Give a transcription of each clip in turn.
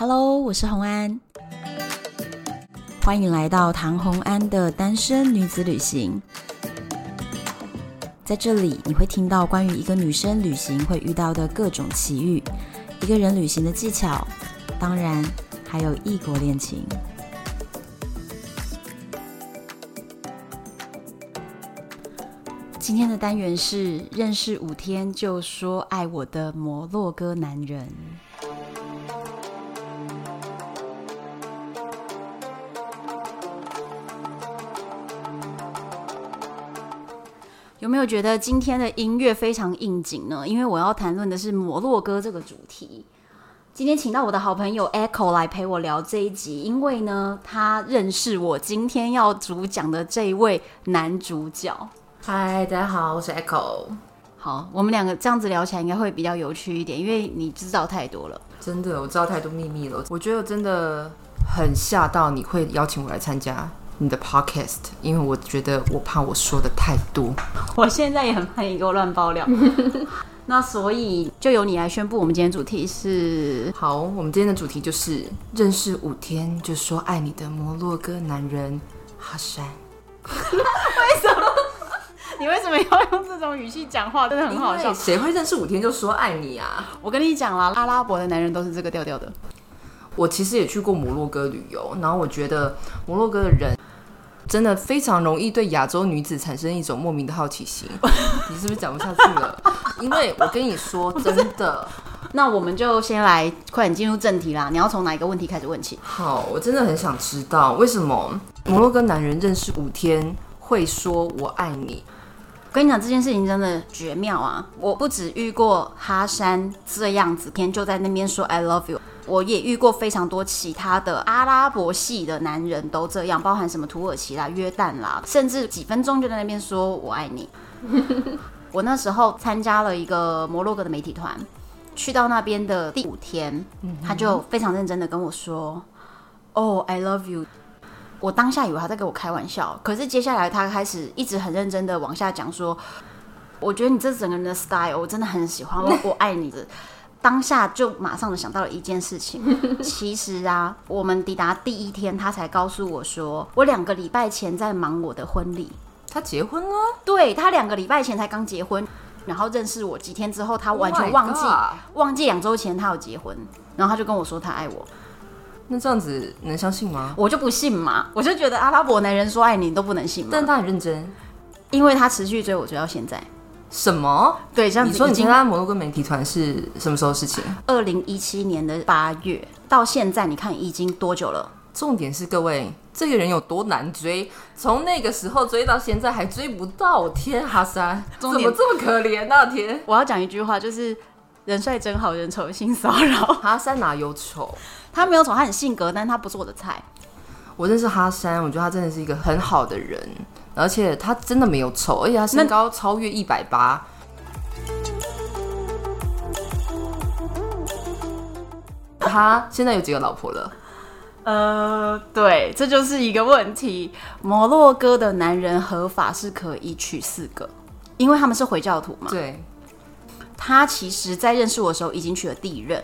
Hello，我是洪安，欢迎来到唐洪安的单身女子旅行。在这里，你会听到关于一个女生旅行会遇到的各种奇遇，一个人旅行的技巧，当然还有异国恋情。今天的单元是认识五天就说爱我的摩洛哥男人。有没有觉得今天的音乐非常应景呢？因为我要谈论的是摩洛哥这个主题。今天请到我的好朋友 Echo 来陪我聊这一集，因为呢，他认识我今天要主讲的这一位男主角。嗨，大家好，我是 Echo。好，我们两个这样子聊起来应该会比较有趣一点，因为你知道太多了。真的，我知道太多秘密了。我觉得真的很吓到你会邀请我来参加。你的 podcast，因为我觉得我怕我说的太多，我现在也很怕你给我乱爆料。那所以就由你来宣布，我们今天主题是。好，我们今天的主题就是认识五天就说爱你的摩洛哥男人哈珊。为什么？你为什么要用这种语气讲话？真的很好笑。谁会认识五天就说爱你啊？我跟你讲啦，阿拉伯的男人都是这个调调的。我其实也去过摩洛哥旅游，然后我觉得摩洛哥的人。真的非常容易对亚洲女子产生一种莫名的好奇心，你是不是讲不下去了？因为我跟你说 真的，那我们就先来快点进入正题啦。你要从哪一个问题开始问起？好，我真的很想知道为什么摩洛哥男人认识五天会说我爱你。我跟你讲这件事情真的绝妙啊！我不止遇过哈山这样子，天就在那边说 I love you。我也遇过非常多其他的阿拉伯系的男人都这样，包含什么土耳其啦、约旦啦，甚至几分钟就在那边说我爱你。我那时候参加了一个摩洛哥的媒体团，去到那边的第五天，他就非常认真的跟我说：“哦，I love you。”我当下以为他在跟我开玩笑，可是接下来他开始一直很认真的往下讲说：“我觉得你这整个人的 style 我真的很喜欢，我 我爱你的。”当下就马上的想到了一件事情，其实啊，我们抵达第一天，他才告诉我说，我两个礼拜前在忙我的婚礼。他结婚了？对，他两个礼拜前才刚结婚，然后认识我几天之后，他完全忘记、oh、忘记两周前他有结婚，然后他就跟我说他爱我。那这样子能相信吗？我就不信嘛，我就觉得阿拉伯男人说爱你，你都不能信嘛。但他很认真，因为他持续追我追到现在。什么？对，这样子。你说你参加摩洛哥媒体团是什么时候事情？二零一七年的八月到现在，你看已经多久了？重点是各位，这个人有多难追？从那个时候追到现在还追不到，天，哈三，怎么这么可怜啊？天，我要讲一句话，就是人帅真好人丑性骚扰。哈三哪有丑？他没有丑，他很性格，但他不是我的菜。我认识哈山，我觉得他真的是一个很好的人。而且他真的没有丑，而且他身高超越一百八。他现在有几个老婆了？呃，对，这就是一个问题。摩洛哥的男人合法是可以娶四个，因为他们是回教徒嘛。对。他其实，在认识我的时候已经娶了第一任，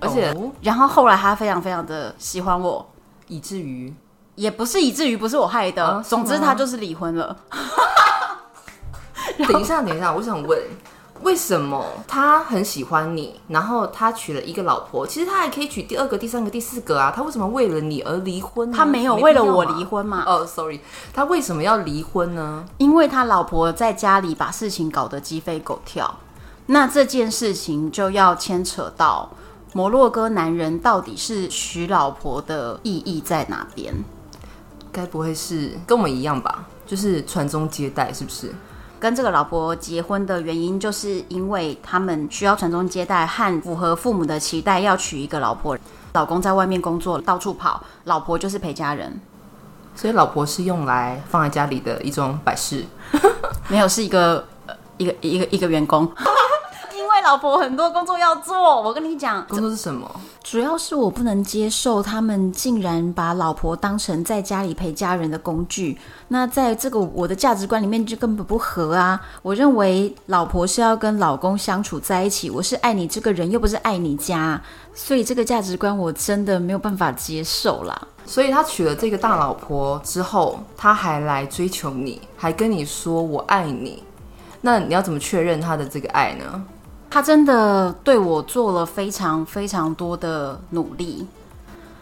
而且，哦，然后后来他非常非常的喜欢我，以至于。也不是以至于不是我害的，啊、总之他就是离婚了。等一下，等一下，我想问，为什么他很喜欢你，然后他娶了一个老婆，其实他还可以娶第二个、第三个、第四个啊？他为什么为了你而离婚呢？他没有为了我离婚嘛？哦、oh,，sorry，他为什么要离婚呢？因为他老婆在家里把事情搞得鸡飞狗跳，那这件事情就要牵扯到摩洛哥男人到底是娶老婆的意义在哪边？该不会是跟我们一样吧？就是传宗接代，是不是？跟这个老婆结婚的原因，就是因为他们需要传宗接代，和符合父母的期待，要娶一个老婆。老公在外面工作，到处跑，老婆就是陪家人。所以老婆是用来放在家里的一种摆饰，没有，是一个一个一个一个员工。老婆很多工作要做，我跟你讲，工作是什么？主要是我不能接受他们竟然把老婆当成在家里陪家人的工具。那在这个我的价值观里面就根本不合啊！我认为老婆是要跟老公相处在一起，我是爱你这个人，又不是爱你家，所以这个价值观我真的没有办法接受啦。所以他娶了这个大老婆之后，他还来追求你，还跟你说我爱你，那你要怎么确认他的这个爱呢？他真的对我做了非常非常多的努力，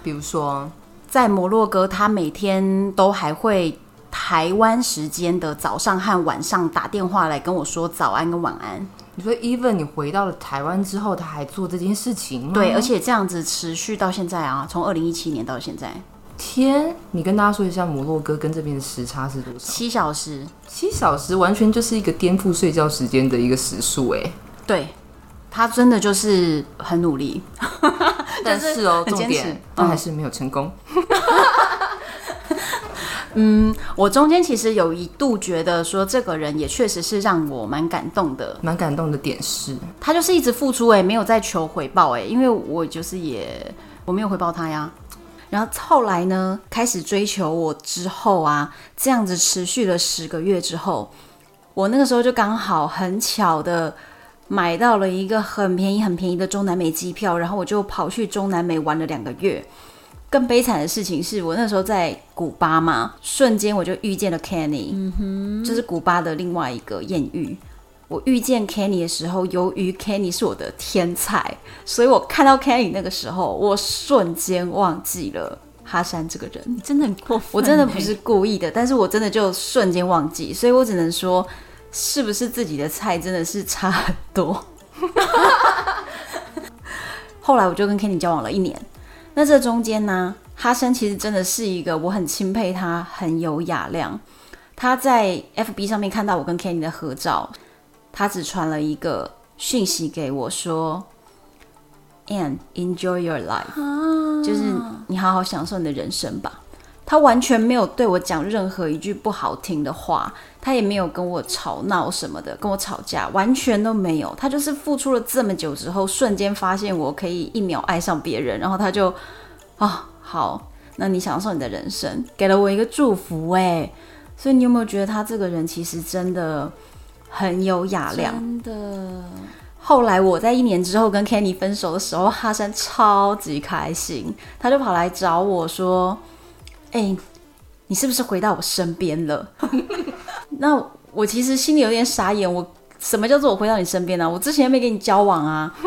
比如说在摩洛哥，他每天都还会台湾时间的早上和晚上打电话来跟我说早安跟晚安。你说，even 你回到了台湾之后，他还做这件事情吗？对，而且这样子持续到现在啊，从二零一七年到现在。天，你跟大家说一下，摩洛哥跟这边的时差是多少？七小时。七小时完全就是一个颠覆睡觉时间的一个时速，哎。对。他真的就是很努力，但是哦，重点但还是没有成功。嗯，我中间其实有一度觉得说，这个人也确实是让我蛮感动的。蛮感动的点是，他就是一直付出，哎，没有在求回报，哎，因为我就是也我没有回报他呀。然后后来呢，开始追求我之后啊，这样子持续了十个月之后，我那个时候就刚好很巧的。买到了一个很便宜、很便宜的中南美机票，然后我就跑去中南美玩了两个月。更悲惨的事情是我那时候在古巴嘛，瞬间我就遇见了 Kenny，嗯哼，就是古巴的另外一个艳遇。我遇见 Kenny 的时候，由于 Kenny 是我的天才，所以我看到 Kenny 那个时候，我瞬间忘记了哈山这个人。你真的很过分，我真的不是故意的，但是我真的就瞬间忘记，所以我只能说。是不是自己的菜真的是差很多？后来我就跟 Kenny 交往了一年。那这中间呢，哈森其实真的是一个我很钦佩他，很有雅量。他在 FB 上面看到我跟 Kenny 的合照，他只传了一个讯息给我说：“And enjoy your life，就是你好好享受你的人生吧。”他完全没有对我讲任何一句不好听的话，他也没有跟我吵闹什么的，跟我吵架完全都没有。他就是付出了这么久之后，瞬间发现我可以一秒爱上别人，然后他就啊、哦，好，那你享受你的人生，给了我一个祝福哎。所以你有没有觉得他这个人其实真的很有雅量？真的。后来我在一年之后跟 Kenny 分手的时候，哈山超级开心，他就跑来找我说。哎、欸，你是不是回到我身边了？那我其实心里有点傻眼。我什么叫做我回到你身边呢、我之前没跟你交往啊。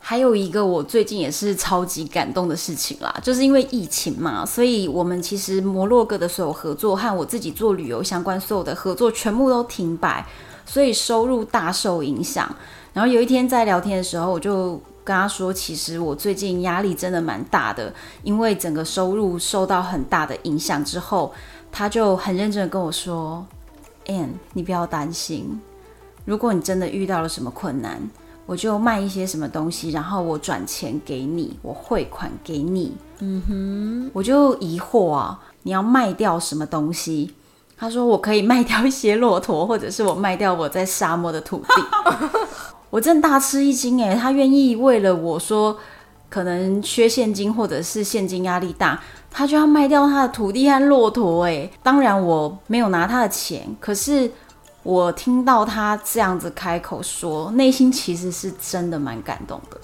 还有一个我最近也是超级感动的事情啦，就是因为疫情嘛，所以我们其实摩洛哥的所有合作和我自己做旅游相关所有的合作全部都停摆，所以收入大受影响。然后有一天在聊天的时候，我就。跟他说，其实我最近压力真的蛮大的，因为整个收入受到很大的影响。之后，他就很认真的跟我说：“Ann，你不要担心，如果你真的遇到了什么困难，我就卖一些什么东西，然后我转钱给你，我汇款给你。”嗯哼，我就疑惑啊，你要卖掉什么东西？他说：“我可以卖掉一些骆驼，或者是我卖掉我在沙漠的土地。”我真大吃一惊诶，他愿意为了我说可能缺现金或者是现金压力大，他就要卖掉他的土地和骆驼诶。当然我没有拿他的钱，可是我听到他这样子开口说，内心其实是真的蛮感动的。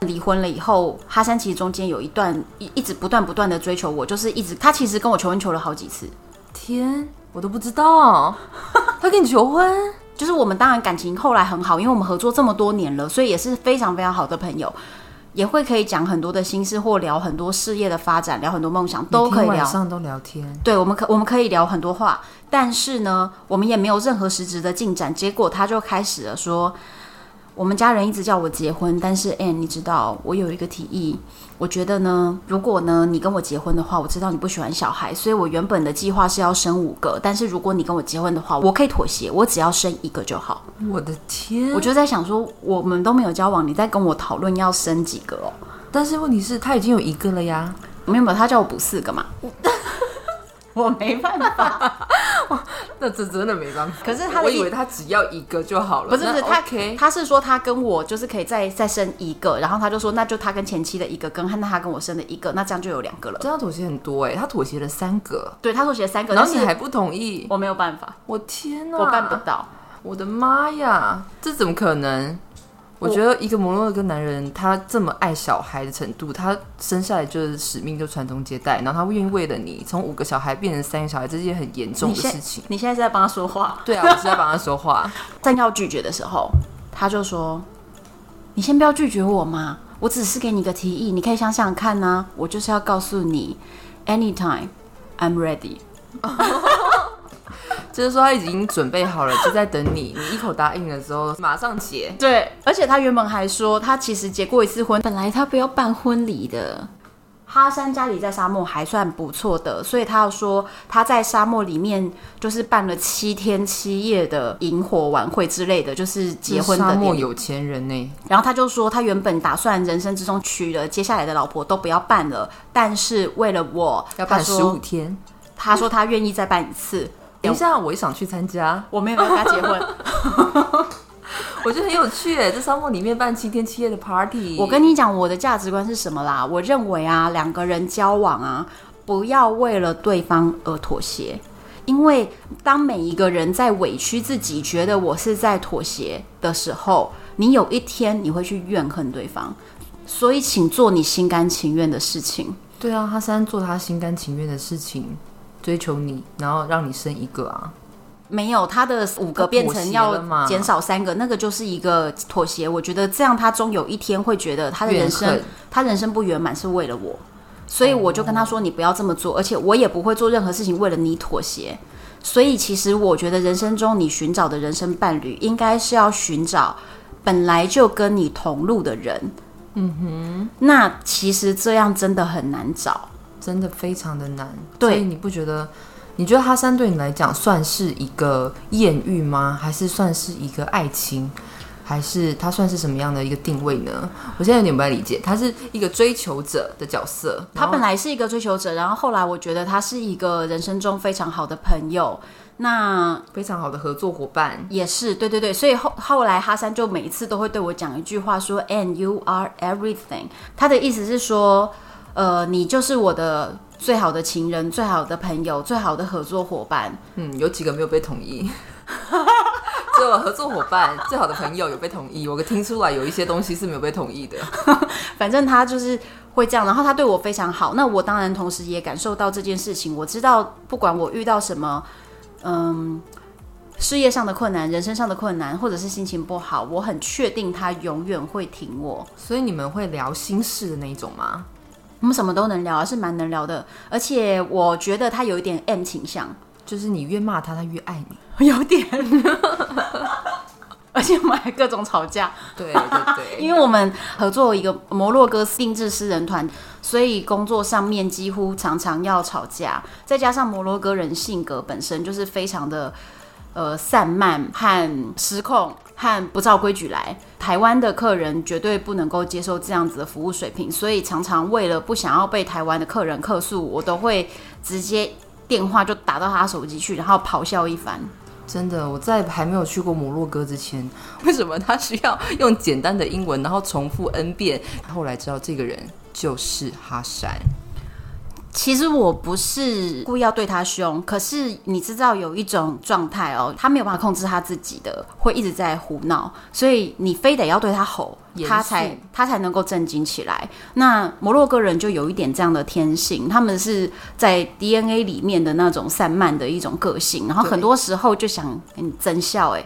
离婚了以后，哈山其实中间有一段一一直不断不断的追求我，就是一直他其实跟我求婚求了好几次。天，我都不知道，他跟你求婚，就是我们当然感情后来很好，因为我们合作这么多年了，所以也是非常非常好的朋友，也会可以讲很多的心事，或聊很多事业的发展，聊很多梦想，都可以聊。晚上都聊天，对，我们可我们可以聊很多话，但是呢，我们也没有任何实质的进展。结果他就开始了说。我们家人一直叫我结婚，但是 Ann，你知道我有一个提议，我觉得呢，如果呢你跟我结婚的话，我知道你不喜欢小孩，所以我原本的计划是要生五个，但是如果你跟我结婚的话，我可以妥协，我只要生一个就好。我的天，我就在想说，我们都没有交往，你在跟我讨论要生几个哦？但是问题是，他已经有一个了呀，没有没有，他叫我补四个嘛，我没办法，那这真的没办法。可是他的我以为他只要一个就好了。不是不是，他可以他是说他跟我就是可以再再生一个，然后他就说那就他跟前妻的一个跟，那他跟我生的一个，那这样就有两个了。这样妥协很多哎，他妥协了三个，对他妥协了三个，然后你还不同意，我没有办法，我天哪，我办不到，我的妈呀，这怎么可能？我觉得一个摩洛哥男人，他这么爱小孩的程度，他生下来就是使命，就传宗接代，然后他愿意为了你从五个小孩变成三个小孩，这是件很严重的事情。你现在是在帮他说话？对啊，我是在帮他说话。正要拒绝的时候，他就说：“你先不要拒绝我嘛，我只是给你个提议，你可以想想看呢、啊。我就是要告诉你，anytime I'm ready。”就是说他已经准备好了，就在等你。你一口答应了之后，马上结。对，而且他原本还说，他其实结过一次婚，本来他不要办婚礼的。哈山家里在沙漠还算不错的，所以他要说他在沙漠里面就是办了七天七夜的萤火晚会之类的，就是结婚的。沙漠有钱人呢。然后他就说，他原本打算人生之中娶了接下来的老婆都不要办了，但是为了我，要办十五天。他说他愿意再办一次。等一下，我也想去参加。我没有跟他结婚，我觉得很有趣诶，在沙漠里面办七天七夜的 party。我跟你讲，我的价值观是什么啦？我认为啊，两个人交往啊，不要为了对方而妥协，因为当每一个人在委屈自己，觉得我是在妥协的时候，你有一天你会去怨恨对方。所以，请做你心甘情愿的事情。对啊，哈山做他心甘情愿的事情。追求你，然后让你生一个啊？没有，他的五个变成要减少三个，那个就是一个妥协。我觉得这样，他终有一天会觉得他的人生，他人生不圆满是为了我，所以我就跟他说：“你不要这么做，而且我也不会做任何事情为了你妥协。”所以，其实我觉得人生中你寻找的人生伴侣，应该是要寻找本来就跟你同路的人。嗯哼，那其实这样真的很难找。真的非常的难，对，所以你不觉得？你觉得哈山对你来讲算是一个艳遇吗？还是算是一个爱情？还是他算是什么样的一个定位呢？我现在有点不太理解。他是一个追求者的角色，他本来是一个追求者，然后后来我觉得他是一个人生中非常好的朋友，那非常好的合作伙伴也是。对对对，所以后后来哈山就每一次都会对我讲一句话说：“And you are everything。”他的意思是说。呃，你就是我的最好的情人、最好的朋友、最好的合作伙伴。嗯，有几个没有被同意，只有合作伙伴、最好的朋友有被同意。我听出来有一些东西是没有被同意的。反正他就是会这样，然后他对我非常好。那我当然同时也感受到这件事情。我知道，不管我遇到什么，嗯，事业上的困难、人生上的困难，或者是心情不好，我很确定他永远会挺我。所以你们会聊心事的那一种吗？我们什么都能聊，是蛮能聊的。而且我觉得他有一点 M 倾向，就是你越骂他，他越爱你。有点，而且我们还各种吵架。对对对，因为我们合作一个摩洛哥定制诗人团，所以工作上面几乎常常要吵架。再加上摩洛哥人性格本身就是非常的呃散漫和失控。和不照规矩来，台湾的客人绝对不能够接受这样子的服务水平，所以常常为了不想要被台湾的客人客诉，我都会直接电话就打到他手机去，然后咆哮一番。真的，我在还没有去过摩洛哥之前，为什么他需要用简单的英文，然后重复 N 遍？后来知道这个人就是哈山。其实我不是故意要对他凶，可是你知道有一种状态哦，他没有办法控制他自己的，会一直在胡闹，所以你非得要对他吼，他才他才能够震惊起来。那摩洛哥人就有一点这样的天性，他们是在 DNA 里面的那种散漫的一种个性，然后很多时候就想跟你增笑，哎，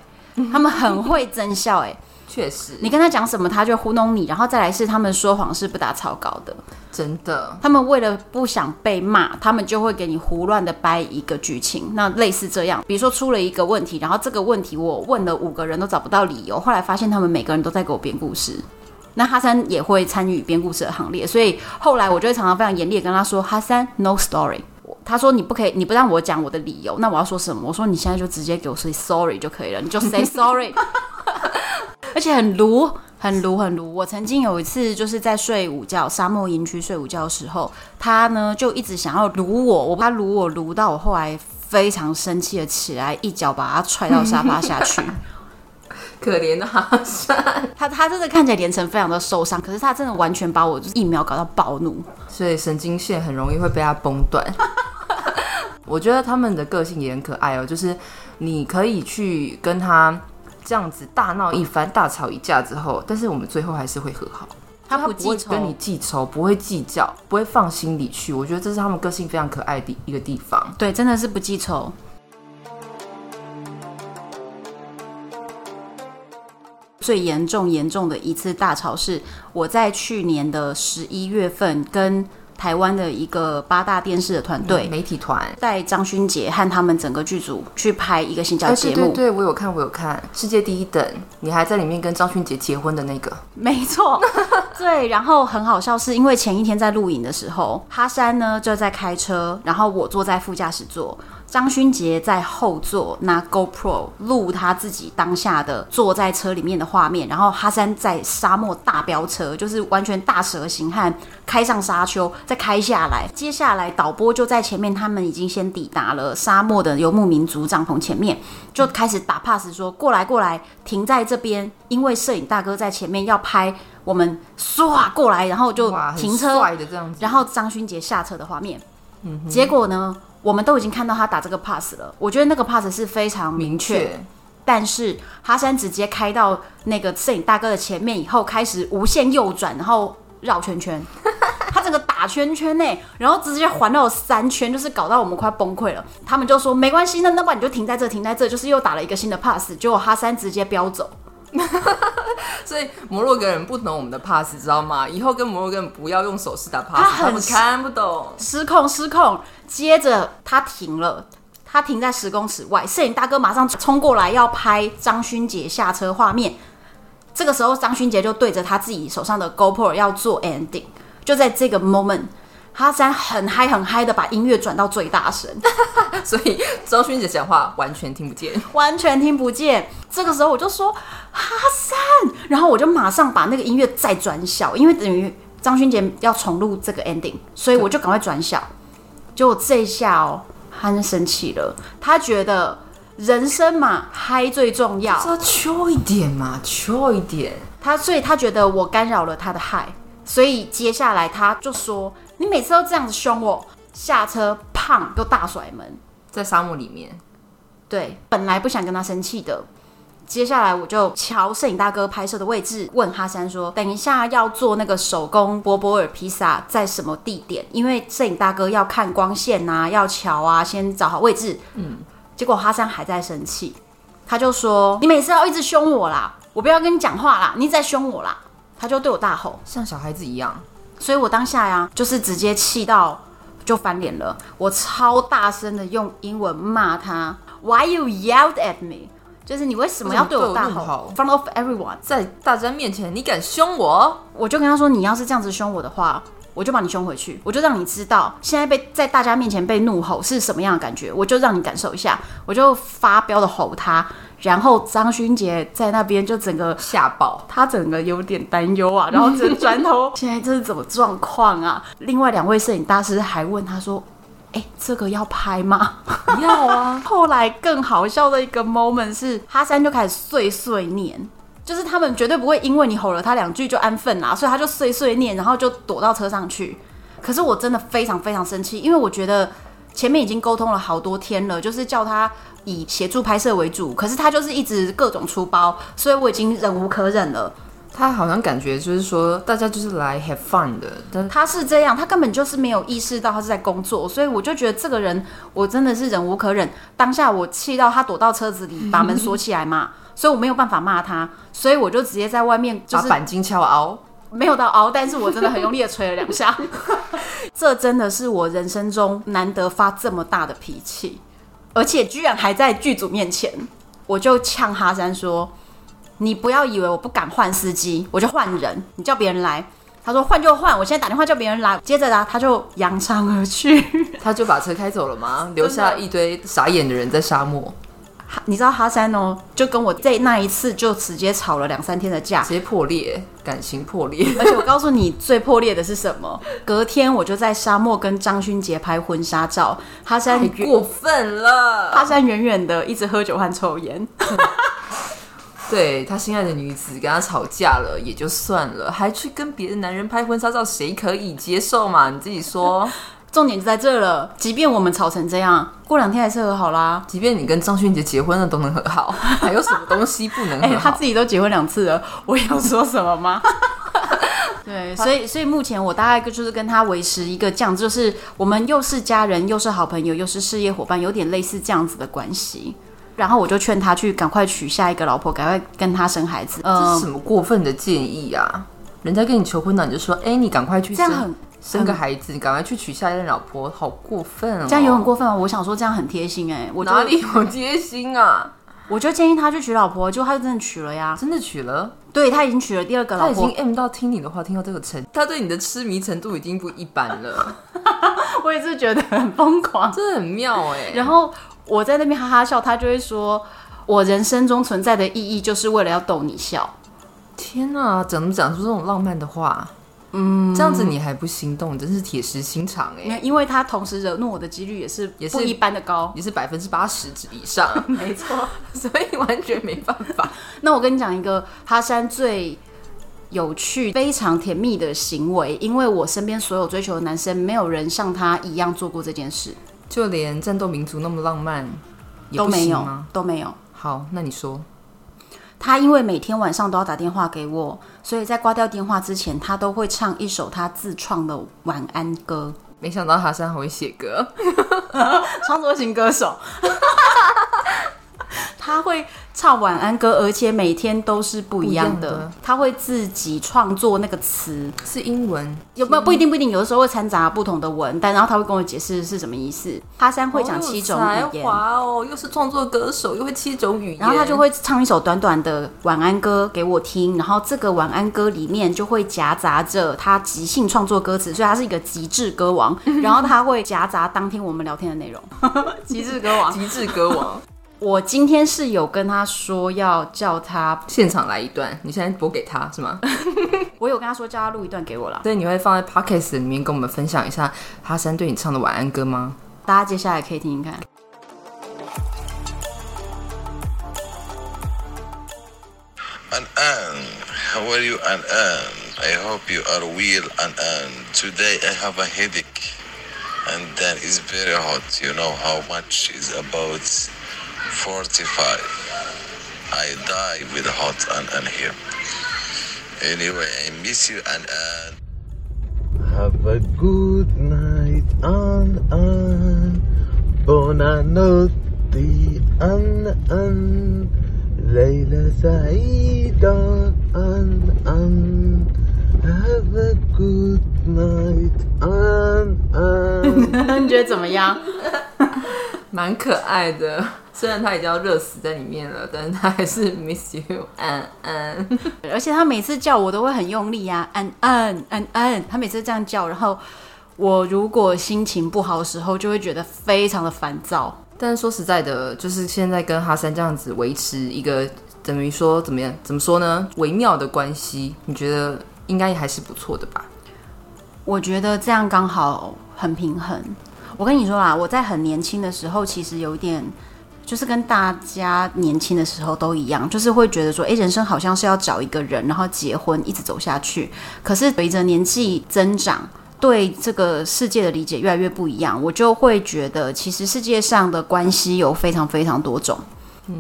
他们很会增笑，哎。确实，你跟他讲什么，他就糊弄你。然后再来是他们说谎是不打草稿的，真的。他们为了不想被骂，他们就会给你胡乱的掰一个剧情。那类似这样，比如说出了一个问题，然后这个问题我问了五个人都找不到理由，后来发现他们每个人都在给我编故事。那哈三也会参与编故事的行列，所以后来我就会常常非常严厉跟他说：“哈三，no story。”他说：“你不可以，你不让我讲我的理由，那我要说什么？”我说：“你现在就直接给我 say sorry 就可以了，你就 say sorry。”而且很卢，很卢，很卢。我曾经有一次就是在睡午觉，沙漠营区睡午觉的时候，他呢就一直想要撸我，我怕撸我撸到我后来非常生气的起来，一脚把他踹到沙发下去。可怜的哈山，他他真的看起来脸呈非常的受伤，可是他真的完全把我就是一秒搞到暴怒，所以神经线很容易会被他崩断。我觉得他们的个性也很可爱哦，就是你可以去跟他这样子大闹一番、大吵一架之后，但是我们最后还是会和好。他不会跟你记仇，不会计较，不会放心里去。我觉得这是他们个性非常可爱的一个地方。对，真的是不记仇。最严重、严重的一次大吵是我在去年的十一月份跟台湾的一个八大电视的团队、嗯、媒体团带张勋杰和他们整个剧组去拍一个新教节目。对对对，我有看，我有看《世界第一等》，你还在里面跟张勋杰结婚的那个。没错，对。然后很好笑，是因为前一天在录影的时候，哈山呢就在开车，然后我坐在副驾驶座。张勋杰在后座拿 GoPro 录他自己当下的坐在车里面的画面，然后哈山在沙漠大飙车，就是完全大蛇形和开上沙丘，再开下来。接下来导播就在前面，他们已经先抵达了沙漠的游牧民族帐篷前面，就开始打 pass 说过来过来，停在这边，因为摄影大哥在前面要拍我们唰过来，然后就停车，然后张勋杰下车的画面。嗯，结果呢？我们都已经看到他打这个 pass 了，我觉得那个 pass 是非常明确。但是哈山直接开到那个摄影大哥的前面以后，开始无限右转，然后绕圈圈，他整个打圈圈呢，然后直接环绕三圈，就是搞到我们快崩溃了。他们就说没关系，那那么你就停在这，停在这，就是又打了一个新的 pass，结果哈山直接飙走。所以摩洛哥人不懂我们的 pass，知道吗？以后跟摩洛哥人不要用手势打 pass，他，他们看不懂。失控，失控。接着他停了，他停在十公尺外，摄影大哥马上冲过来要拍张勋杰下车画面。这个时候，张勋杰就对着他自己手上的 GoPro 要做 ending，就在这个 moment。哈山很嗨很嗨的把音乐转到最大声，所以张勋姐讲话完全听不见，完全听不见。这个时候我就说哈山，然后我就马上把那个音乐再转小，因为等于张勋杰要重录这个 ending，所以我就赶快转小。结果这一下哦，他就生气了，他觉得人生嘛嗨最重要，要秋一点嘛，秋一点。他所以他觉得我干扰了他的嗨，所以接下来他就说。你每次都这样子凶我，下车胖又大甩门，在沙漠里面。对，本来不想跟他生气的，接下来我就瞧摄影大哥拍摄的位置，问哈山说：“等一下要做那个手工波波尔披萨在什么地点？因为摄影大哥要看光线啊，要瞧啊，先找好位置。”嗯，结果哈山还在生气，他就说：“你每次要一直凶我啦，我不要跟你讲话啦，你一直在凶我啦。”他就对我大吼，像小孩子一样。所以我当下呀，就是直接气到就翻脸了。我超大声的用英文骂他，Why you yelled at me？就是你为什么要对我大吼？Front of everyone，在大家面前你敢凶我？我就跟他说，你要是这样子凶我的话，我就把你凶回去，我就让你知道现在被在大家面前被怒吼是什么样的感觉，我就让你感受一下，我就发飙的吼他。然后张勋杰在那边就整个吓爆，他整个有点担忧啊，然后就转头，现在这是怎么状况啊？另外两位摄影大师还问他说：“哎，这个要拍吗？”“ 要啊。”后来更好笑的一个 moment 是哈山就开始碎碎念，就是他们绝对不会因为你吼了他两句就安分啦，所以他就碎碎念，然后就躲到车上去。可是我真的非常非常生气，因为我觉得前面已经沟通了好多天了，就是叫他。以协助拍摄为主，可是他就是一直各种出包，所以我已经忍无可忍了。他好像感觉就是说，大家就是来 have fun 的，但他是这样，他根本就是没有意识到他是在工作，所以我就觉得这个人，我真的是忍无可忍。当下我气到他躲到车子里，把门锁起来嘛，所以我没有办法骂他，所以我就直接在外面就是把鈑金敲凹，没有到凹，但是我真的很用力的捶了两下。这真的是我人生中难得发这么大的脾气。而且居然还在剧组面前，我就呛哈山说：“你不要以为我不敢换司机，我就换人，你叫别人来。”他说：“换就换，我现在打电话叫别人来。”接着呢，他就扬长而去，他就把车开走了吗？留下一堆傻眼的人在沙漠。你知道哈山哦，就跟我在那一次就直接吵了两三天的架，直接破裂，感情破裂。而且我告诉你，最破裂的是什么？隔天我就在沙漠跟张勋杰拍婚纱照，哈山过分了，哈山远远的一直喝酒和抽烟。对，他心爱的女子跟他吵架了也就算了，还去跟别的男人拍婚纱照，谁可以接受嘛？你自己说。重点就在这了，即便我们吵成这样，过两天还是和好啦。即便你跟张勋杰结婚了都能和好，还有什么东西不能和好？欸，他自己都结婚两次了，我有说什么吗？对，所以所以目前我大概就是跟他维持一个这样，就是我们又是家人，又是好朋友，又是事业伙伴，有点类似这样子的关系。然后我就劝他去赶快娶下一个老婆，赶快跟他生孩子。这是什么过分的建议啊？人家跟你求婚了，你就说，哎，你赶快去生。这样很。生个孩子，你赶快去娶下一任老婆，好过分哦！这样有很过分吗？我想说这样很贴心哎，我哪里有贴心啊？我就建议他去娶老婆，就他就真的娶了呀，真的娶了。对，他已经娶了第二个老婆，他已经 M 到听你的话，听到这个程，他对你的痴迷程度已经不一般了。我也是觉得很疯狂，真的很妙哎。然后我在那边哈哈笑，他就会说，我人生中存在的意义就是为了要逗你笑。天哪，怎么讲出这种浪漫的话？嗯，这样子你还不心动，真是铁石心肠哎、欸！因为他同时惹怒我的几率也是也是不一般的高，也是百分之八十以上，没错，所以完全没办法。那我跟你讲一个哈山最有趣、非常甜蜜的行为，因为我身边所有追求的男生，没有人像他一样做过这件事，就连战斗民族那么浪漫都没有，都没有。好，那你说。他因为每天晚上都要打电话给我，所以在挂掉电话之前，他都会唱一首他自创的晚安歌。没想到哈山还会写歌，创作型歌手。他会唱晚安歌，而且每天都是不一样的。他会自己创作那个词，是英文，有没有？不一定，不一定。有的时候会掺杂不同的文，但然后他会跟我解释是什么意思。哈山会讲七种语言，哇哦，又是创作歌手，又会七种语言。然后他就会唱一首短短的晚安歌给我听，然后这个晚安歌里面就会夹杂着他即兴创作歌词，所以他是一个极致歌王。然后他会夹杂当天我们聊天的内容，极致歌王，极致歌王。我今天是有跟他说要叫他现场来一段，你现在播给他是吗？我有跟他说叫他录一段给我了，所以你会放在 Podcast 里面跟我们分享一下哈山对你唱的晚安歌吗？大家接下来可以听听看。安安，How are you？安安，I hope you are well。安安，Today I have a headache and that is very hot. You know how much is about Forty-five. I die with hot and and here. Anyway, I miss you and and. Have a good night and and. Buonanotte and and. ليلة سعيدة and and. Have a good night and and. 你觉得怎么样？蛮可爱的。 虽然他已经要热死在里面了，但是他还是 miss you，安安。而且他每次叫我都会很用力呀、啊，安安安安。他每次这样叫，然后我如果心情不好的时候，就会觉得非常的烦躁。但是说实在的，就是现在跟哈山这样子维持一个等于说怎么样？怎么说呢？微妙的关系，你觉得应该还是不错的吧？我觉得这样刚好很平衡。我跟你说啦，我在很年轻的时候，其实有一点。就是跟大家年轻的时候都一样，就是会觉得说，诶，人生好像是要找一个人，然后结婚，一直走下去。可是随着年纪增长，对这个世界的理解越来越不一样，我就会觉得，其实世界上的关系有非常非常多种，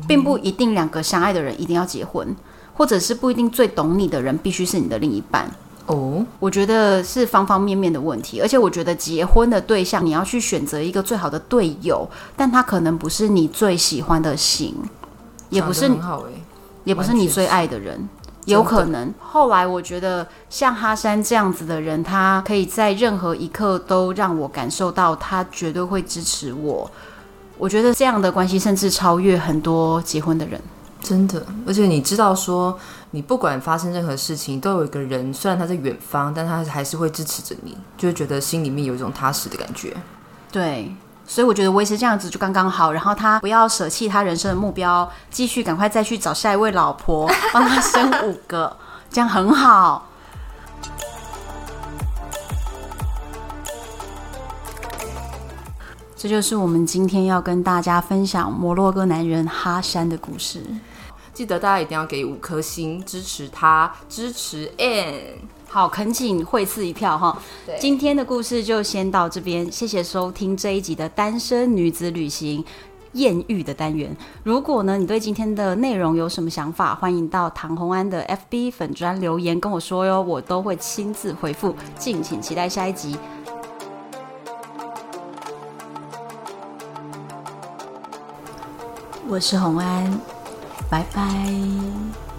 并不一定两个相爱的人一定要结婚，或者是不一定最懂你的人必须是你的另一半。哦，oh. 我觉得是方方面面的问题，而且我觉得结婚的对象你要去选择一个最好的队友，但他可能不是你最喜欢的型，也不是很好欸，也不是你最爱的人，有可能。后来我觉得像哈山这样子的人，他可以在任何一刻都让我感受到他绝对会支持我。我觉得这样的关系甚至超越很多结婚的人。真的，而且你知道说，你不管发生任何事情，都有一个人，虽然他在远方，但他还是会支持着你，就会觉得心里面有一种踏实的感觉。对，所以我觉得维持这样子就刚刚好，然后他不要舍弃他人生的目标，继续赶快再去找下一位老婆，帮他生五个，这样很好。这就是我们今天要跟大家分享摩洛哥男人哈山的故事。记得大家一定要给五颗星支持他，支持 Anne。好，恳请惠赐一票哈。今天的故事就先到这边，谢谢收听这一集的单身女子旅行艳遇的单元。如果呢，你对今天的内容有什么想法，欢迎到唐红安的 FB 粉专留言跟我说哟，我都会亲自回复。敬请期待下一集。我是红安，拜拜。